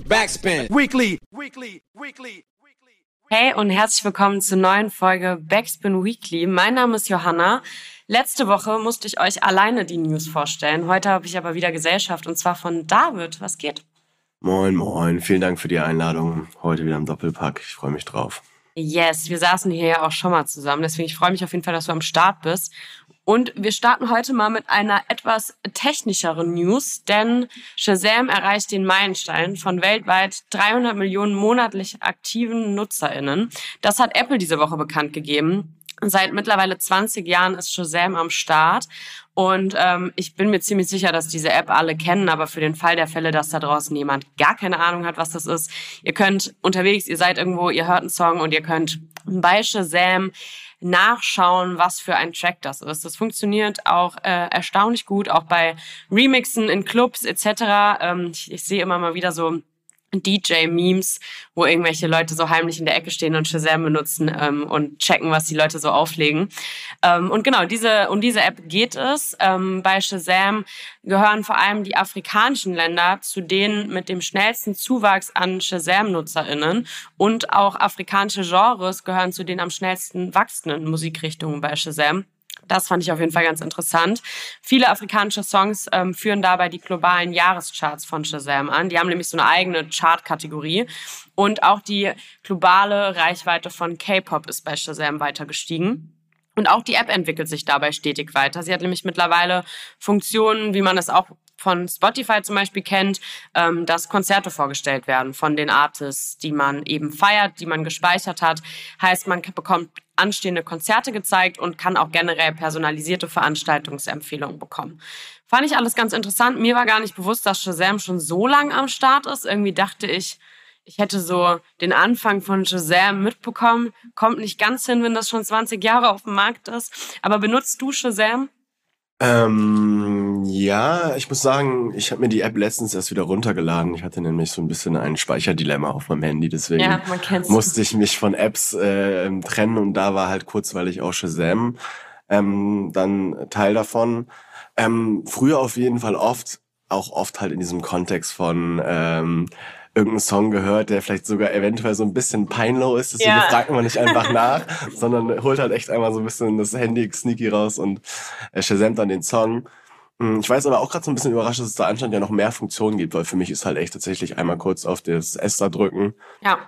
Backspin. Weekly. Weekly. Weekly. Hey und herzlich willkommen zur neuen Folge Backspin Weekly. Mein Name ist Johanna. Letzte Woche musste ich euch alleine die News vorstellen. Heute habe ich aber wieder Gesellschaft und zwar von David. Was geht? Moin, moin. Vielen Dank für die Einladung. Heute wieder im Doppelpack. Ich freue mich drauf. Yes, wir saßen hier ja auch schon mal zusammen. Deswegen ich freue mich auf jeden Fall, dass du am Start bist. Und wir starten heute mal mit einer etwas technischeren News, denn Shazam erreicht den Meilenstein von weltweit 300 Millionen monatlich aktiven NutzerInnen. Das hat Apple diese Woche bekannt gegeben. Seit mittlerweile 20 Jahren ist Shazam am Start. Und ähm, ich bin mir ziemlich sicher, dass diese App alle kennen, aber für den Fall der Fälle, dass da draußen jemand gar keine Ahnung hat, was das ist, ihr könnt unterwegs, ihr seid irgendwo, ihr hört einen Song und ihr könnt bei Shazam nachschauen, was für ein Track das ist. Das funktioniert auch äh, erstaunlich gut, auch bei Remixen in Clubs etc. Ähm, ich, ich sehe immer mal wieder so DJ-Memes, wo irgendwelche Leute so heimlich in der Ecke stehen und Shazam benutzen ähm, und checken, was die Leute so auflegen. Ähm, und genau, diese, um diese App geht es. Ähm, bei Shazam gehören vor allem die afrikanischen Länder zu denen mit dem schnellsten Zuwachs an Shazam-NutzerInnen und auch afrikanische Genres gehören zu den am schnellsten wachsenden Musikrichtungen bei Shazam. Das fand ich auf jeden Fall ganz interessant. Viele afrikanische Songs ähm, führen dabei die globalen Jahrescharts von Shazam an. Die haben nämlich so eine eigene Chartkategorie. Und auch die globale Reichweite von K-Pop ist bei Shazam weiter gestiegen. Und auch die App entwickelt sich dabei stetig weiter. Sie hat nämlich mittlerweile Funktionen, wie man es auch von Spotify zum Beispiel kennt, ähm, dass Konzerte vorgestellt werden von den Artists, die man eben feiert, die man gespeichert hat. Heißt, man bekommt anstehende Konzerte gezeigt und kann auch generell personalisierte Veranstaltungsempfehlungen bekommen. Fand ich alles ganz interessant. Mir war gar nicht bewusst, dass Shazam schon so lang am Start ist. Irgendwie dachte ich, ich hätte so den Anfang von Shazam mitbekommen. Kommt nicht ganz hin, wenn das schon 20 Jahre auf dem Markt ist. Aber benutzt du Shazam? Ähm, ja, ich muss sagen, ich habe mir die App letztens erst wieder runtergeladen. Ich hatte nämlich so ein bisschen ein Speicherdilemma auf meinem Handy, deswegen Ja, musste ich mich von Apps äh, trennen und da war halt kurzweilig auch Shazam ähm, dann Teil davon. Ähm, früher auf jeden Fall oft, auch oft halt in diesem Kontext von ähm, irgendeinen Song gehört, der vielleicht sogar eventuell so ein bisschen peinlow ist. Deswegen Ja. fragt man nicht einfach nach, sondern holt halt echt einmal so ein bisschen das Handy sneaky raus und äh, shazamt dann den Song. Hm, Ich weiß aber auch gerade so ein bisschen überrascht, dass es da anscheinend ja noch mehr Funktionen gibt, weil für mich ist halt echt tatsächlich einmal kurz auf das S da drücken, Ja.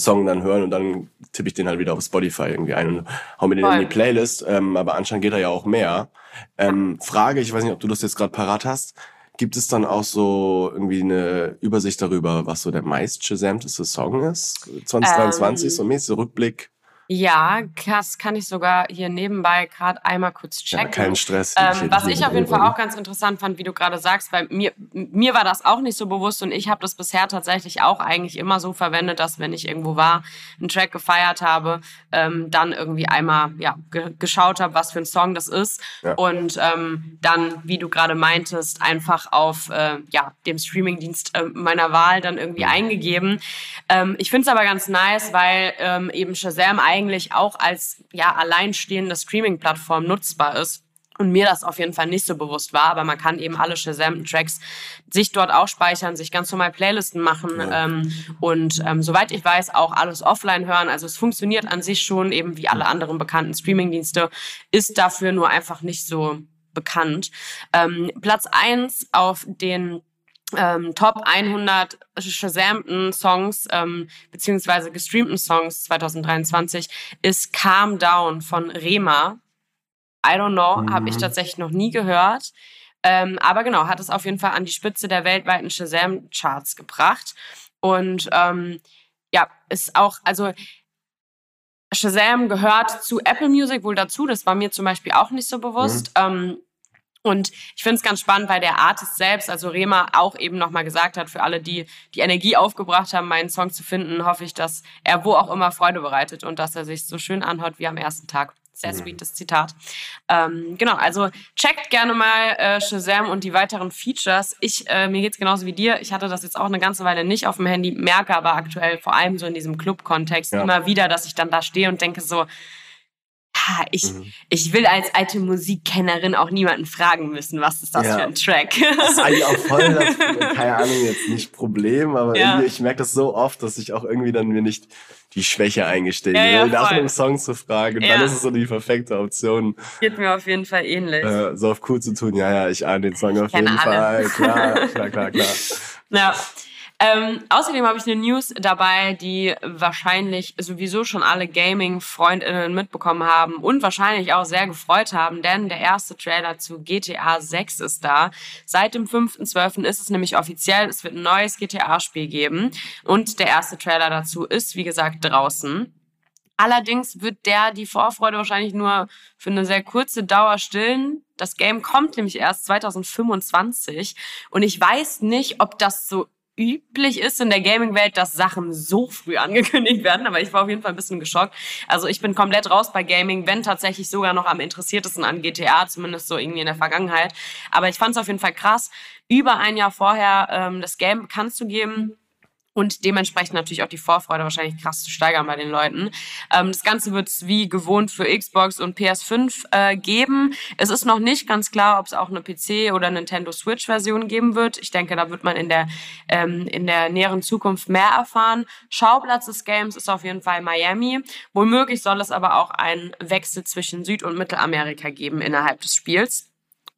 Song dann hören und dann tippe ich den halt wieder auf Spotify irgendwie ein und hau mir den in Voll. die Playlist. Ähm, aber anscheinend geht da ja auch mehr. Ähm, Frage, ich weiß nicht, ob du das jetzt gerade parat hast. Gibt es dann auch so irgendwie eine Übersicht darüber, was so der meist shazammteste Song ist? 2023, Ähm, so ein mäßiger Rückblick. Ja, das kann ich sogar hier nebenbei gerade einmal kurz checken. Ja, kein Stress. Ähm, was ich auf jeden Fall auch ganz interessant fand, wie du gerade sagst, weil mir, mir war das auch nicht so bewusst und ich habe das bisher tatsächlich auch eigentlich immer so verwendet, dass wenn ich irgendwo war, einen Track gefeiert habe, ähm, dann irgendwie einmal ja, ge geschaut habe, was für ein Song das ist Ja. und ähm, dann, wie du gerade meintest, einfach auf äh, ja, dem Streamingdienst äh, meiner Wahl dann irgendwie eingegeben. Ähm, ich finde es aber ganz nice, weil ähm, eben Shazam eigentlich auch als ja, alleinstehende Streaming-Plattform nutzbar ist. Und mir das auf jeden Fall nicht so bewusst war, aber man kann eben alle Shazam-Tracks sich dort auch speichern, sich ganz normal Playlisten machen ähm, und ähm, soweit ich weiß auch alles offline hören. Also es funktioniert an sich schon eben wie alle anderen bekannten Streaming-Dienste, ist dafür nur einfach nicht so bekannt. Ähm, Platz eins auf den ähm, Top 100 Shazamten Songs ähm, beziehungsweise gestreamten Songs 2023 ist Calm Down von Rema. I don't know, Mhm. habe ich tatsächlich noch nie gehört. Ähm, aber genau, hat es auf jeden Fall an die Spitze der weltweiten Shazam-Charts gebracht. Und ähm, ja, ist auch, also Shazam gehört zu Apple Music wohl dazu. Das war mir zum Beispiel auch nicht so bewusst. Ähm, und ich finde es ganz spannend, weil der Artist selbst, also Rema, auch eben nochmal gesagt hat, für alle, die die Energie aufgebracht haben, meinen Song zu finden, hoffe ich, dass er wo auch immer Freude bereitet und dass er sich so schön anhört wie am ersten Tag. Sehr sweetes Zitat. Ähm, genau, also checkt gerne mal äh, Shazam und die weiteren Features. Ich, äh, mir geht's genauso wie dir. Ich hatte das jetzt auch eine ganze Weile nicht auf dem Handy, merke aber aktuell vor allem so in diesem Club-Kontext Ja. immer wieder, dass ich dann da stehe und denke so, ah, ich, mhm. ich will als alte Musikkennerin auch niemanden fragen müssen, was ist das ja. für ein Track. Das ist eigentlich auch voll das, keine Ahnung, jetzt nicht Problem, aber ja. ich merke das so oft, dass ich auch irgendwie dann mir nicht die Schwäche eingestehen ja, ja, will, nach einem Song zu fragen. Ja. Dann ist es so die perfekte Option. Geht mir auf jeden Fall ähnlich. Äh, so auf cool zu tun, ja, ja, ich ahne den Song ich auf jeden alle. Fall. Klar, klar, klar, klar. Ja. Ähm, außerdem habe ich eine News dabei, die wahrscheinlich sowieso schon alle Gaming-FreundInnen mitbekommen haben und wahrscheinlich auch sehr gefreut haben, denn der erste Trailer zu GTA 6 ist da. Seit dem 5.12. ist es nämlich offiziell, es wird ein neues GTA-Spiel geben und der erste Trailer dazu ist, wie gesagt, draußen. Allerdings wird der die Vorfreude wahrscheinlich nur für eine sehr kurze Dauer stillen. Das Game kommt nämlich erst 2025 und ich weiß nicht, ob das so üblich ist in der Gaming-Welt, dass Sachen so früh angekündigt werden, aber ich war auf jeden Fall ein bisschen geschockt. Also ich bin komplett raus bei Gaming, wenn tatsächlich sogar noch am interessiertesten an GTA, zumindest so irgendwie in der Vergangenheit. Aber ich fand es auf jeden Fall krass, über ein Jahr vorher ähm, das Game bekannt zu geben und dementsprechend natürlich auch die Vorfreude wahrscheinlich krass zu steigern bei den Leuten. Ähm, das Ganze wird es wie gewohnt für Xbox und PS5 äh, geben. Es ist noch nicht ganz klar, ob es auch eine PC oder Nintendo Switch Version geben wird. Ich denke, da wird man in der ähm, in der näheren Zukunft mehr erfahren. Schauplatz des Games ist auf jeden Fall Miami. Womöglich soll es aber auch einen Wechsel zwischen Süd- und Mittelamerika geben innerhalb des Spiels.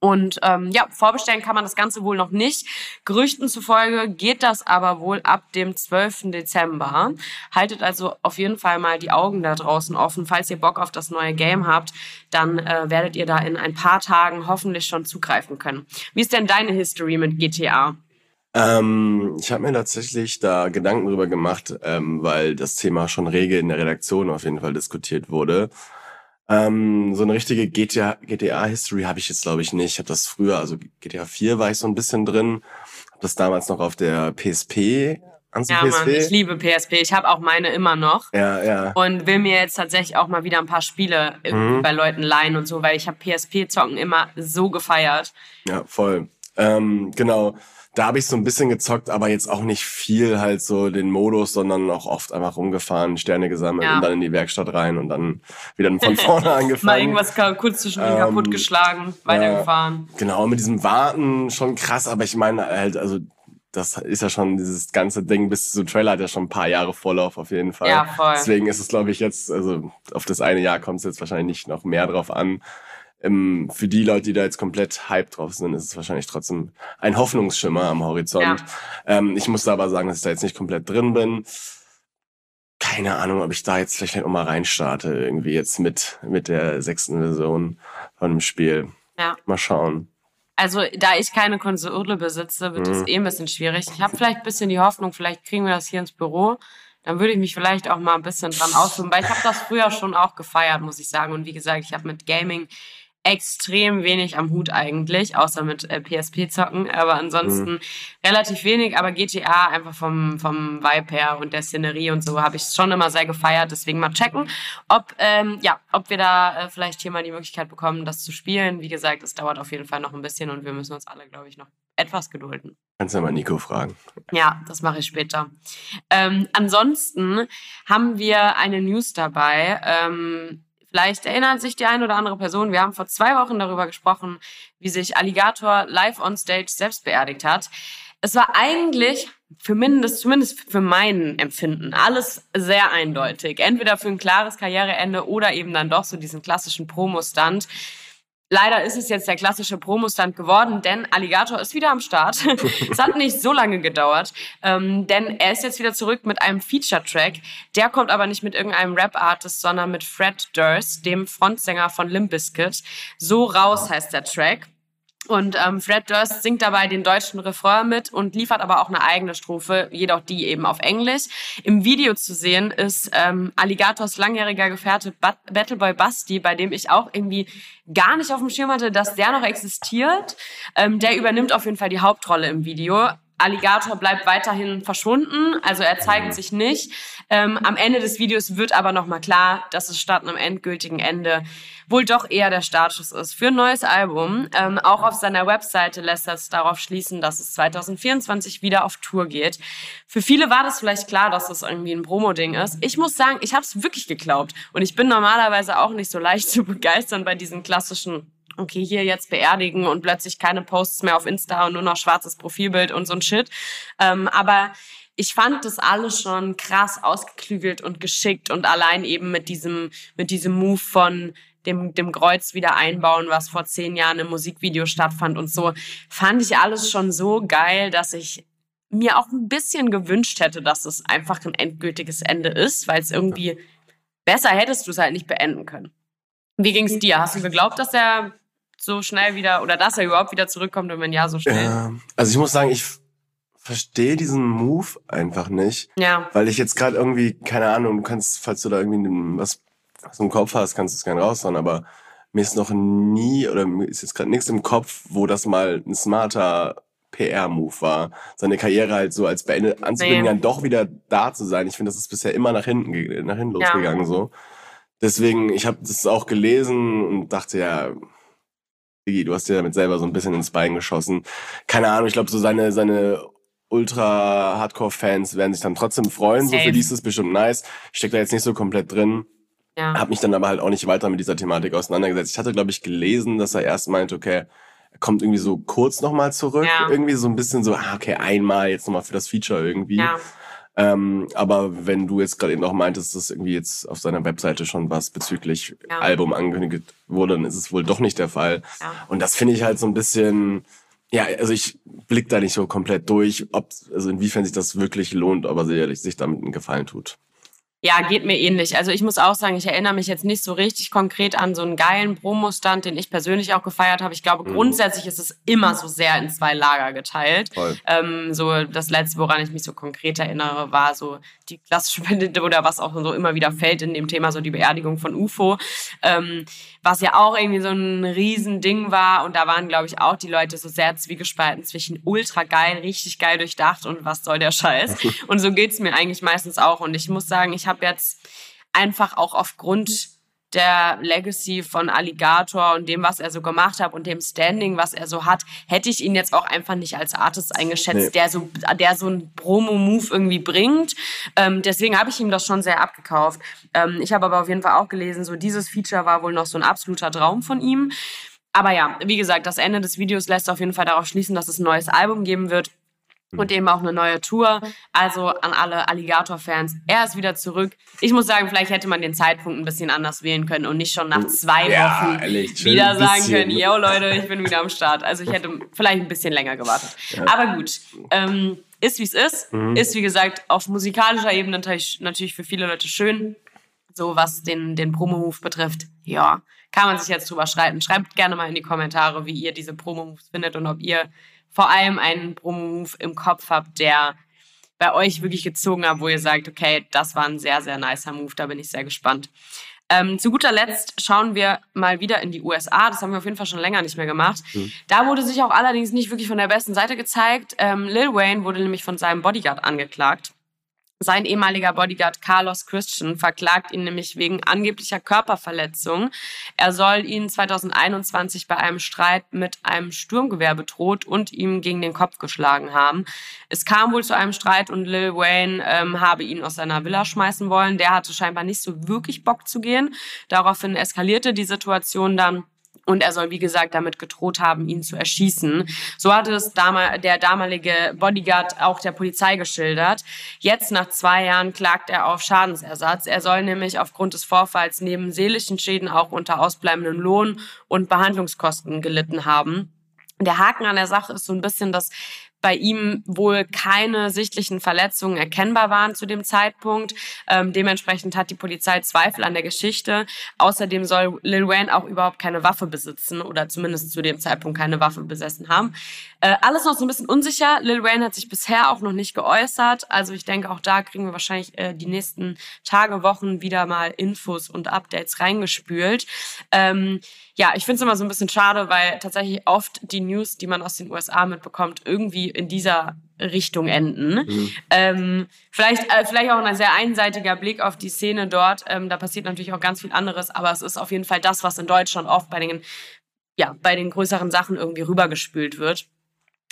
Und ähm, ja, vorbestellen kann man das Ganze wohl noch nicht. Gerüchten zufolge geht das aber wohl ab dem 12. Dezember. Haltet also auf jeden Fall mal die Augen da draußen offen. Falls ihr Bock auf das neue Game habt, dann äh, werdet ihr da in ein paar Tagen hoffentlich schon zugreifen können. Wie ist denn deine History mit GTA? Ähm, ich habe mir tatsächlich da Gedanken drüber gemacht, ähm, weil das Thema schon rege in der Redaktion auf jeden Fall diskutiert wurde. Ähm, so eine richtige GTA, GTA-History habe ich jetzt, glaube ich, nicht. Ich habe das früher, also GTA 4 war ich so ein bisschen drin. Habe das damals noch auf der PSP ja, PSP? Mann, ich liebe PSP. Ich habe auch meine immer noch. Ja, ja. Und will mir jetzt tatsächlich auch mal wieder ein paar Spiele mhm. bei Leuten leihen und so, weil ich habe PSP-Zocken immer so gefeiert. Ja, voll. Ähm, genau da habe ich so ein bisschen gezockt, aber jetzt auch nicht viel halt so den Modus, sondern auch oft einfach rumgefahren, Sterne gesammelt ja. und dann in die Werkstatt rein und dann wieder von vorne angefangen. Mal irgendwas kurz zwischen ähm, kaputtgeschlagen, weitergefahren. Ja, genau, mit diesem Warten schon krass, aber ich meine halt, also das ist ja schon dieses ganze Ding bis zu Trailer hat ja schon ein paar Jahre Vorlauf auf jeden Fall. Ja, voll. Deswegen ist es, glaube ich, jetzt, also auf das eine Jahr kommt es jetzt wahrscheinlich nicht noch mehr drauf an ähm, für die Leute, die da jetzt komplett hype drauf sind, ist es wahrscheinlich trotzdem ein Hoffnungsschimmer am Horizont. Ja. Ähm, ich muss aber sagen, dass ich da jetzt nicht komplett drin bin. Keine Ahnung, ob ich da jetzt vielleicht auch mal reinstarte, irgendwie jetzt mit, mit der sechsten Version von dem Spiel. Ja. Mal schauen. Also, da ich keine Konsole besitze, wird es mhm. eh ein bisschen schwierig. Ich habe vielleicht ein bisschen die Hoffnung, vielleicht kriegen wir das hier ins Büro. Dann würde ich mich vielleicht auch mal ein bisschen dran ausführen, weil ich habe das früher schon auch gefeiert, muss ich sagen. Und wie gesagt, ich habe mit Gaming extrem wenig am Hut eigentlich, außer mit äh, PSP zocken, aber ansonsten mhm. relativ wenig, aber GTA einfach vom, vom Vibe her und der Szenerie und so habe ich schon immer sehr gefeiert, deswegen mal checken, ob, ähm, ja, ob wir da äh, vielleicht hier mal die Möglichkeit bekommen, das zu spielen. Wie gesagt, es dauert auf jeden Fall noch ein bisschen und wir müssen uns alle, glaube ich, noch etwas gedulden. Kannst du mal Nico fragen. Ja, das mache ich später. Ähm, ansonsten haben wir eine News dabei. Ähm, Vielleicht erinnert sich die eine oder andere Person, wir haben vor zwei Wochen darüber gesprochen, wie sich Alligator live on stage selbst beerdigt hat. Es war eigentlich für mindest, zumindest für meinen Empfinden, alles sehr eindeutig. Entweder für ein klares Karriereende oder eben dann doch so diesen klassischen Promo-Stunt. Leider ist es jetzt der klassische Promostand geworden, denn Alligator ist wieder am Start. es hat nicht so lange gedauert, ähm, denn er ist jetzt wieder zurück mit einem Feature-Track. Der kommt aber nicht mit irgendeinem Rap-Artist, sondern mit Fred Durst, dem Frontsänger von Limp Bizkit. So raus heißt der Track. Und ähm, Fred Durst singt dabei den deutschen Refrain mit und liefert aber auch eine eigene Strophe, jedoch die eben auf Englisch. Im Video zu sehen ist ähm, Alligators langjähriger Gefährte Battleboy Basti, bei dem ich auch irgendwie gar nicht auf dem Schirm hatte, dass der noch existiert. Ähm, der übernimmt auf jeden Fall die Hauptrolle im Video Alligator bleibt weiterhin verschwunden, also er zeigt sich nicht. Ähm, am Ende des Videos wird aber nochmal klar, dass es statt einem endgültigen Ende wohl doch eher der Startschuss ist für ein neues Album. Ähm, auch auf seiner Webseite lässt er es darauf schließen, dass es 2024 wieder auf Tour geht. Für viele war das vielleicht klar, dass das irgendwie ein Promo-Ding ist. Ich muss sagen, ich habe es wirklich geglaubt. Und ich bin normalerweise auch nicht so leicht zu begeistern bei diesen klassischen okay, hier jetzt beerdigen und plötzlich keine Posts mehr auf Insta und nur noch schwarzes Profilbild und so ein Shit. Ähm, aber ich fand das alles schon krass ausgeklügelt und geschickt und allein eben mit diesem, mit diesem Move von dem, dem Kreuz wieder einbauen, was vor zehn Jahren im Musikvideo stattfand und so, fand ich alles schon so geil, dass ich mir auch ein bisschen gewünscht hätte, dass es einfach ein endgültiges Ende ist, weil es irgendwie besser hättest du es halt nicht beenden können. Wie ging es dir? Hast du geglaubt, dass er so schnell wieder oder dass er überhaupt wieder zurückkommt und wenn ja, so schnell? Ja, also ich muss sagen, ich verstehe diesen Move einfach nicht. Ja. Weil ich jetzt gerade irgendwie, keine Ahnung, du kannst, falls du da irgendwie was, was im Kopf hast, kannst du es gerne raushauen, aber mir ist noch nie oder mir ist jetzt gerade nichts im Kopf, wo das mal ein smarter PR-Move war, seine Karriere halt so als beendet anzukündigen, nee. dann doch wieder da zu sein. Ich finde, das ist bisher immer nach hinten, nach hinten losgegangen ja. so. Deswegen, ich habe das auch gelesen und dachte ja, du hast dir damit selber so ein bisschen ins Bein geschossen. Keine Ahnung, ich glaube, so seine, seine Ultra-Hardcore-Fans werden sich dann trotzdem freuen. Safe. So für die ist es bestimmt nice. Ich stecke da jetzt nicht so komplett drin. Ja. Hab mich dann aber halt auch nicht weiter mit dieser Thematik auseinandergesetzt. Ich hatte, glaube ich, gelesen, dass er erst meinte, okay, er kommt irgendwie so kurz nochmal zurück. Ja. Irgendwie so ein bisschen so, ah, okay, einmal jetzt nochmal für das Feature irgendwie. Ja. Ähm, aber wenn du jetzt gerade eben auch meintest, dass irgendwie jetzt auf seiner Webseite schon was bezüglich ja. Album angekündigt wurde, dann ist es wohl doch nicht der Fall. Ja. Und das finde ich halt so ein bisschen, ja, also ich blick da nicht so komplett durch, ob, also inwiefern sich das wirklich lohnt, aber sicherlich sich damit einen Gefallen tut. Ja, geht mir ähnlich. Also ich muss auch sagen, ich erinnere mich jetzt nicht so richtig konkret an so einen geilen Promo-Stand, den ich persönlich auch gefeiert habe. Ich glaube, mhm. grundsätzlich ist es immer so sehr in zwei Lager geteilt. Ähm, so das letzte, woran ich mich so konkret erinnere, war so die klassische oder was auch so immer wieder fällt in dem Thema, so die Beerdigung von UFO, ähm, was ja auch irgendwie so ein Riesending war. Und da waren, glaube ich, auch die Leute so sehr zwiegespalten zwischen ultra geil, richtig geil durchdacht und was soll der Scheiß. und so geht's mir eigentlich meistens auch. Und ich muss sagen, ich habe jetzt einfach auch aufgrund der Legacy von Alligator und dem, was er so gemacht hat und dem Standing, was er so hat, hätte ich ihn jetzt auch einfach nicht als Artist eingeschätzt, nee. der so, der so einen Promo-Move irgendwie bringt. Ähm, deswegen habe ich ihm das schon sehr abgekauft. Ähm, ich habe aber auf jeden Fall auch gelesen, so dieses Feature war wohl noch so ein absoluter Traum von ihm. Aber ja, wie gesagt, das Ende des Videos lässt auf jeden Fall darauf schließen, dass es ein neues Album geben wird und eben auch eine neue Tour. Also an alle Alligator-Fans, er ist wieder zurück. Ich muss sagen, vielleicht hätte man den Zeitpunkt ein bisschen anders wählen können und nicht schon nach zwei ja, Wochen ehrlich, wieder sagen können, yo Leute, ich bin wieder am Start. Also ich hätte vielleicht ein bisschen länger gewartet. Ja. Aber gut, ähm, ist wie es ist. Mhm. Ist wie gesagt auf musikalischer Ebene natürlich, natürlich für viele Leute schön. So was den, den Promo-Move betrifft, ja, kann man sich jetzt drüber schreiten. Schreibt gerne mal in die Kommentare, wie ihr diese Promo-Moves findet und ob ihr vor allem einen Promo-Move im Kopf habt, der bei euch wirklich gezogen hat, wo ihr sagt, okay, das war ein sehr, sehr nicer Move, da bin ich sehr gespannt. Ähm, zu guter Letzt schauen wir mal wieder in die USA. Das haben wir auf jeden Fall schon länger nicht mehr gemacht. Mhm. Da wurde sich auch allerdings nicht wirklich von der besten Seite gezeigt. Ähm, Lil Wayne wurde nämlich von seinem Bodyguard angeklagt. Sein ehemaliger Bodyguard Carlos Christian verklagt ihn nämlich wegen angeblicher Körperverletzung. Er soll ihn 2021 bei einem Streit mit einem Sturmgewehr bedroht und ihm gegen den Kopf geschlagen haben. Es kam wohl zu einem Streit und Lil Wayne ähm, habe ihn aus seiner Villa schmeißen wollen. Der hatte scheinbar nicht so wirklich Bock zu gehen. Daraufhin eskalierte die Situation dann. Und er soll, wie gesagt, damit gedroht haben, ihn zu erschießen. So hatte es der damalige Bodyguard auch der Polizei geschildert. Jetzt, nach zwei Jahren, klagt er auf Schadensersatz. Er soll nämlich aufgrund des Vorfalls neben seelischen Schäden auch unter ausbleibenden Lohn- und Behandlungskosten gelitten haben. Der Haken an der Sache ist so ein bisschen, dass bei ihm wohl keine sichtlichen Verletzungen erkennbar waren zu dem Zeitpunkt. Ähm, dementsprechend hat die Polizei Zweifel an der Geschichte. Außerdem soll Lil Wayne auch überhaupt keine Waffe besitzen oder zumindest zu dem Zeitpunkt keine Waffe besessen haben. Äh, alles noch so ein bisschen unsicher. Lil Wayne hat sich bisher auch noch nicht geäußert. Also ich denke, auch da kriegen wir wahrscheinlich äh, die nächsten Tage, Wochen wieder mal Infos und Updates reingespült. Ähm, ja, ich finde es immer so ein bisschen schade, weil tatsächlich oft die News, die man aus den USA mitbekommt, irgendwie in dieser Richtung enden. Mhm. Ähm, vielleicht, äh, vielleicht auch ein sehr einseitiger Blick auf die Szene dort. Ähm, da passiert natürlich auch ganz viel anderes, aber es ist auf jeden Fall das, was in Deutschland oft bei den, ja, bei den größeren Sachen irgendwie rübergespült wird.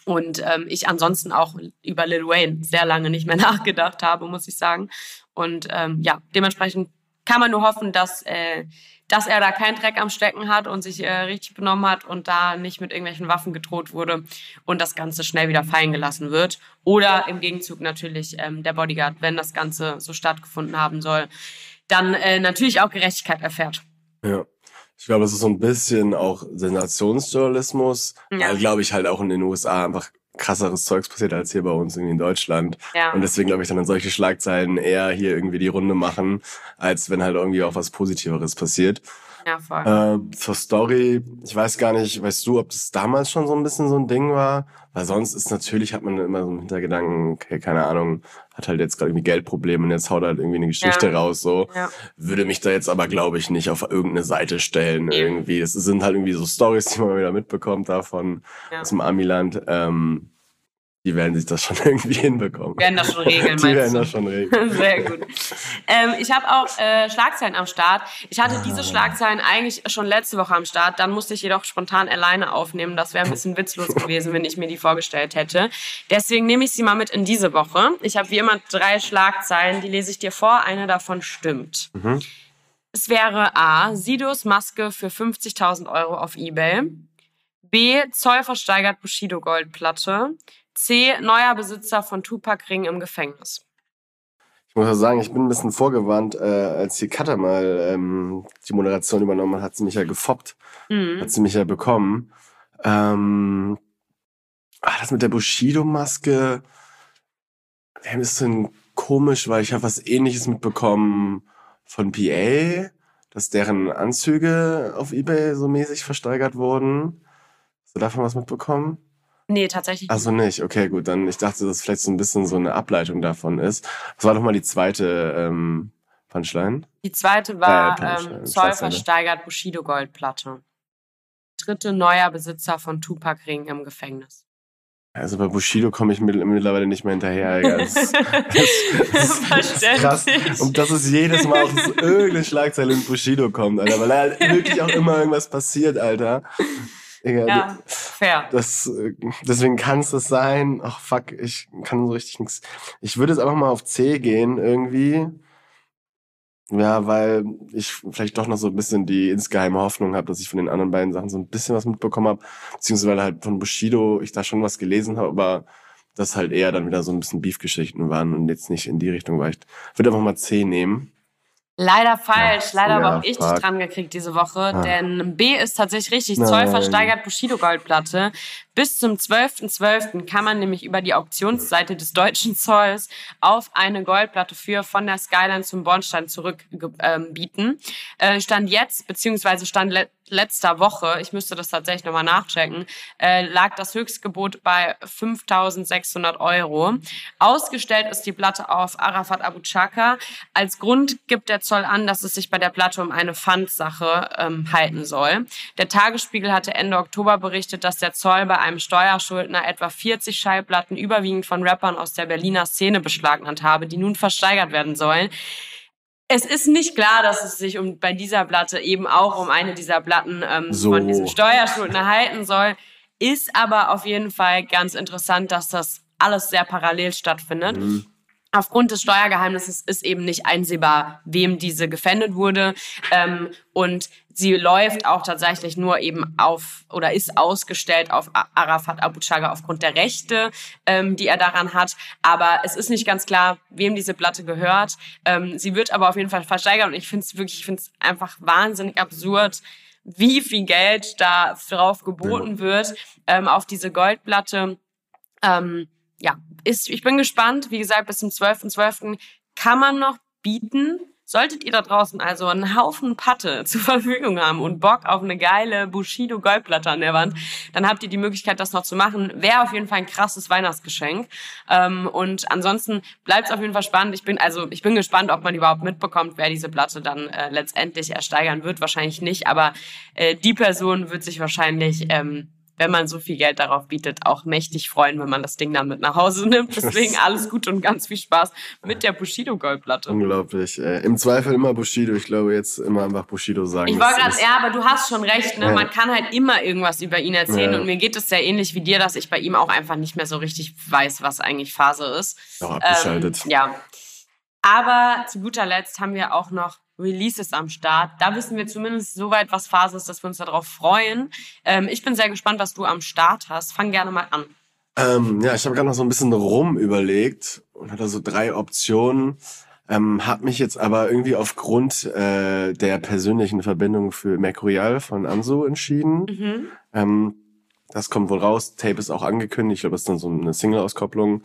Und ähm, ich ansonsten auch über Lil Wayne sehr lange nicht mehr nachgedacht habe, muss ich sagen. Und ähm, ja, dementsprechend kann man nur hoffen, dass, äh, dass er da keinen Dreck am Stecken hat und sich äh, richtig benommen hat und da nicht mit irgendwelchen Waffen gedroht wurde und das Ganze schnell wieder fallen gelassen wird. Oder im Gegenzug natürlich ähm, der Bodyguard, wenn das Ganze so stattgefunden haben soll, dann äh, natürlich auch Gerechtigkeit erfährt. Ja. Ich glaube, es ist so ein bisschen auch Sensationsjournalismus, ja. weil, glaube ich, halt auch in den USA einfach krasseres Zeugs passiert als hier bei uns irgendwie in Deutschland. Ja. Und deswegen glaube ich dann solche Schlagzeilen eher hier irgendwie die Runde machen, als wenn halt irgendwie auch was Positiveres passiert. Ja, voll. Äh, zur Story, ich weiß gar nicht, weißt du, ob das damals schon so ein bisschen so ein Ding war? Weil sonst ist natürlich, hat man immer so einen Hintergedanken, okay, keine Ahnung, hat halt jetzt gerade irgendwie Geldprobleme und jetzt haut er halt irgendwie eine Geschichte ja. raus, so. Ja. Würde mich da jetzt aber, glaube ich, nicht auf irgendeine Seite stellen, irgendwie. Das sind halt irgendwie so Stories, die man wieder mitbekommt davon, ja. aus dem Amiland. Ähm, die werden sich das schon irgendwie hinbekommen. Die werden das schon regeln, Die werden das schon regeln. Sehr gut. Ähm, ich habe auch äh, Schlagzeilen am Start. Ich hatte ah. diese Schlagzeilen eigentlich schon letzte Woche am Start. Dann musste ich jedoch spontan alleine aufnehmen. Das wäre ein bisschen witzlos gewesen, wenn ich mir die vorgestellt hätte. Deswegen nehme ich sie mal mit in diese Woche. Ich habe wie immer drei Schlagzeilen. Die lese ich dir vor. Eine davon stimmt. Mhm. Es wäre A. Sidos Maske für 50.000 Euro auf Ebay. B. Zoll versteigert Bushido Goldplatte. C. Neuer Besitzer von Tupac Ring im Gefängnis. Ich muss sagen, ich bin ein bisschen vorgewarnt, äh, als die Cutter mal ähm, die Moderation übernommen hat, hat sie mich ja gefoppt. Mhm. Hat sie mich ja bekommen. Ähm, ach, das mit der Bushido-Maske, wäre ein bisschen komisch, weil ich habe was ähnliches mitbekommen von PA, dass deren Anzüge auf Ebay so mäßig versteigert wurden. Hast du davon was mitbekommen? Nee, tatsächlich. Also nicht, okay, gut. Dann ich dachte, dass vielleicht so ein bisschen so eine Ableitung davon ist. Was war doch mal die zweite ähm, Punchline? Die zweite war äh, ähm, Zoll versteigert Bushido Goldplatte. Dritte neuer Besitzer von Tupac Ring im Gefängnis. Also bei Bushido komme ich mittlerweile nicht mehr hinterher. Das, das, das, ist krass. Und das ist jedes Mal so irgendeine Schlagzeile in Bushido kommt, Alter. Weil halt wirklich auch immer irgendwas passiert, Alter. Egal, ja, fair. Das, deswegen kann es das sein. Ach fuck, ich kann so richtig nichts. Ich würde jetzt einfach mal auf C gehen irgendwie. Ja, weil ich vielleicht doch noch so ein bisschen die insgeheime Hoffnung habe, dass ich von den anderen beiden Sachen so ein bisschen was mitbekommen habe. Beziehungsweise halt von Bushido ich da schon was gelesen habe, aber das halt eher dann wieder so ein bisschen Beef-Geschichten waren und jetzt nicht in die Richtung war. Ich würde einfach mal C nehmen. Leider falsch. Ja, Leider ja, habe auch ich dich dran gekriegt diese Woche. Ah. Denn B ist tatsächlich richtig. Nein. Zoll versteigert Bushido Goldplatte. Bis zum 12.12. .12. kann man nämlich über die Auktionsseite des deutschen Zolls auf eine Goldplatte für von der Skyline zum Bornstein zurück ähm, bieten. Äh, stand jetzt, beziehungsweise stand letzter Woche, ich müsste das tatsächlich nochmal nachchecken, äh, lag das Höchstgebot bei 5.600 Euro. Ausgestellt ist die Platte auf Arafat Abu Chaka. Als Grund gibt der Zoll an, dass es sich bei der Platte um eine Pfandsache ähm, halten soll. Der Tagesspiegel hatte Ende Oktober berichtet, dass der Zoll bei einem Steuerschuldner etwa 40 Schallplatten überwiegend von Rappern aus der Berliner Szene beschlagnahmt habe, die nun versteigert werden sollen. Es ist nicht klar, dass es sich um bei dieser Platte eben auch um eine dieser Platten ähm, so. von diesem Steuerschuldner halten soll. Ist aber auf jeden Fall ganz interessant, dass das alles sehr parallel stattfindet. Mhm. Aufgrund des Steuergeheimnisses ist eben nicht einsehbar, wem diese gefändet wurde. Ähm, und sie läuft auch tatsächlich nur eben auf oder ist ausgestellt auf Arafat Abu Chaga aufgrund der Rechte, ähm, die er daran hat. Aber es ist nicht ganz klar, wem diese Platte gehört. Ähm, sie wird aber auf jeden Fall versteigert und ich finde es wirklich, ich finde es einfach wahnsinnig absurd, wie viel Geld da drauf geboten wird ähm, auf diese Goldplatte. Ähm, ja, ist, ich bin gespannt. Wie gesagt, bis zum 12.12. .12. kann man noch bieten. Solltet ihr da draußen also einen Haufen Patte zur Verfügung haben und Bock auf eine geile Bushido Goldplatte an der Wand, dann habt ihr die Möglichkeit, das noch zu machen. Wäre auf jeden Fall ein krasses Weihnachtsgeschenk. Ähm, und ansonsten bleibt es auf jeden Fall spannend. Ich bin also ich bin gespannt, ob man überhaupt mitbekommt, wer diese Platte dann äh, letztendlich ersteigern wird. Wahrscheinlich nicht, aber äh, die Person wird sich wahrscheinlich ähm, wenn man so viel Geld darauf bietet, auch mächtig freuen, wenn man das Ding dann mit nach Hause nimmt. Deswegen alles gut und ganz viel Spaß mit der Bushido Goldplatte. Unglaublich. Äh, Im Zweifel immer Bushido. Ich glaube, jetzt immer einfach Bushido sagen. Ich war gerade, ja, aber du hast schon recht, ne? Ja. Man kann halt immer irgendwas über ihn erzählen ja. und mir geht es sehr ähnlich wie dir, dass ich bei ihm auch einfach nicht mehr so richtig weiß, was eigentlich Phase ist. Auch abgeschaltet. Ähm, ja. Aber zu guter Letzt haben wir auch noch Releases am Start. Da wissen wir zumindest soweit, was Phase ist, dass wir uns darauf freuen. Ähm, ich bin sehr gespannt, was du am Start hast. Fang gerne mal an. Ähm, ja, ich habe gerade noch so ein bisschen rum überlegt und hatte so drei Optionen. Ähm, hab mich jetzt aber irgendwie aufgrund äh, der persönlichen Verbindung für Mercurial von Anso entschieden. Mhm. Ähm, das kommt wohl raus. Tape ist auch angekündigt. Ich glaube, das ist dann so eine Single-Auskopplung.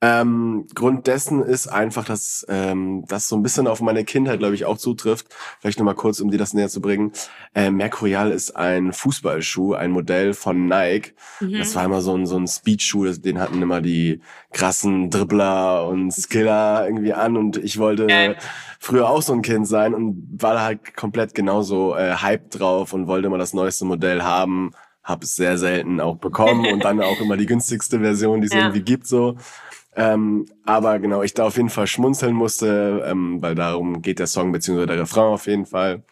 Ähm, Grund dessen ist einfach, dass ähm, das so ein bisschen auf meine Kindheit, glaube ich, auch zutrifft. Vielleicht nochmal kurz, um dir das näher zu bringen. Äh, Mercurial ist ein Fußballschuh, ein Modell von Nike. Mhm. Das war immer so ein, so ein Speedschuh, den hatten immer die krassen Dribbler und Skiller irgendwie an und ich wollte äh. früher auch so ein Kind sein und war da halt komplett genauso äh, Hype drauf und wollte immer das neueste Modell haben. Hab es sehr selten auch bekommen und dann auch immer die günstigste Version, die es ja. irgendwie gibt so. Ähm, aber genau, ich da auf jeden Fall schmunzeln musste, ähm, weil darum geht der Song beziehungsweise der Refrain auf jeden Fall.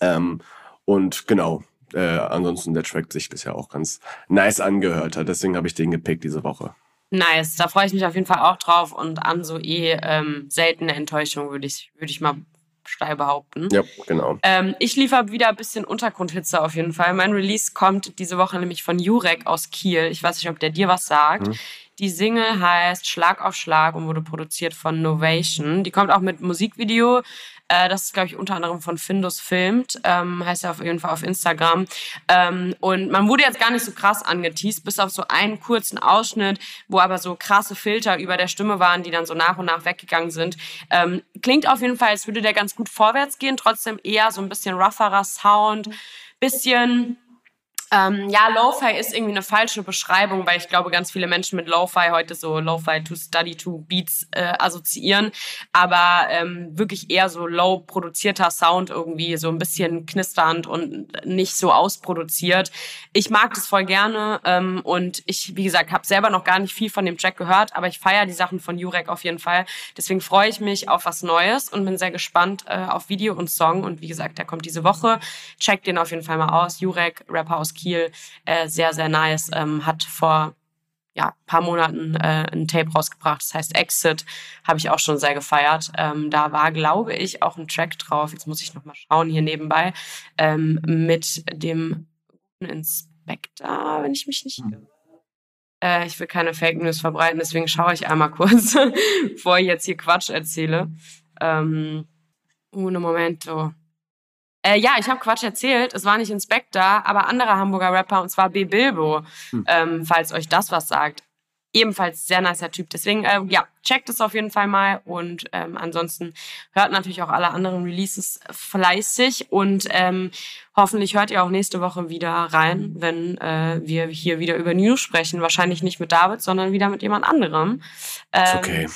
Ähm, und genau, äh, ansonsten der Track sich bisher auch ganz nice angehört hat. Deswegen habe ich den gepickt diese Woche. Nice, da freue ich mich auf jeden Fall auch drauf und an so eh ähm, seltene Enttäuschung würde ich, würde ich mal steil behaupten. Ja, genau. Ähm, ich liefere wieder ein bisschen Untergrundhitze auf jeden Fall. Mein Release kommt diese Woche nämlich von Jurek aus Kiel. Ich weiß nicht, ob der dir was sagt. Hm. Die Single heißt Schlag auf Schlag und wurde produziert von Novation. Die kommt auch mit Musikvideo. Äh, das ist, glaube ich, unter anderem von Findus filmt. Ähm, heißt ja auf jeden Fall auf Instagram. Ähm, und man wurde jetzt gar nicht so krass angeteased, bis auf so einen kurzen Ausschnitt, wo aber so krasse Filter über der Stimme waren, die dann so nach und nach weggegangen sind. Ähm, klingt auf jeden Fall, als würde der ganz gut vorwärts gehen. Trotzdem eher so ein bisschen rougherer Sound. Bisschen ähm, ja, Lo-Fi ist irgendwie eine falsche Beschreibung, weil ich glaube, ganz viele Menschen mit Lo-Fi heute so Lo-Fi to Study to Beats äh, assoziieren. Aber ähm, wirklich eher so low produzierter Sound irgendwie, so ein bisschen knisternd und nicht so ausproduziert. Ich mag das voll gerne ähm, und ich, wie gesagt, habe selber noch gar nicht viel von dem Track gehört, aber ich feiere die Sachen von Jurek auf jeden Fall. Deswegen freue ich mich auf was Neues und bin sehr gespannt äh, auf Video und Song. Und wie gesagt, der kommt diese Woche. Checkt den auf jeden Fall mal aus. Jurek, Rapper aus Kiel. Kiel äh, sehr, sehr nice. Ähm, hat vor ja, paar Monaten äh, ein Tape rausgebracht, das heißt Exit, habe ich auch schon sehr gefeiert. Ähm, da war, glaube ich, auch ein Track drauf, jetzt muss ich nochmal schauen hier nebenbei, ähm, mit dem Inspector, wenn ich mich nicht irre. Äh, ich will keine Fake News verbreiten, deswegen schaue ich einmal kurz, bevor ich jetzt hier Quatsch erzähle. Ähm, ohne Momento. Äh, ja, ich habe Quatsch erzählt. Es war nicht Inspector, aber anderer Hamburger Rapper und zwar B. Bilbo, hm. ähm, falls euch das was sagt. Ebenfalls sehr nicer Typ. Deswegen, äh, ja, checkt es auf jeden Fall mal und ähm, ansonsten hört natürlich auch alle anderen Releases fleißig und ähm, hoffentlich hört ihr auch nächste Woche wieder rein, wenn äh, wir hier wieder über News sprechen. Wahrscheinlich nicht mit David, sondern wieder mit jemand anderem. Ähm, okay.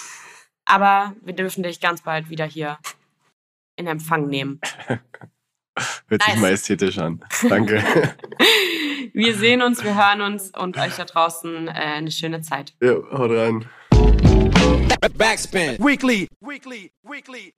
Aber wir dürfen dich ganz bald wieder hier in Empfang nehmen. Hört nice. sich majestätisch an. Danke. wir sehen uns, wir hören uns und euch da draußen äh, eine schöne Zeit. Ja, haut rein. Backspin. Weekly, weekly, weekly.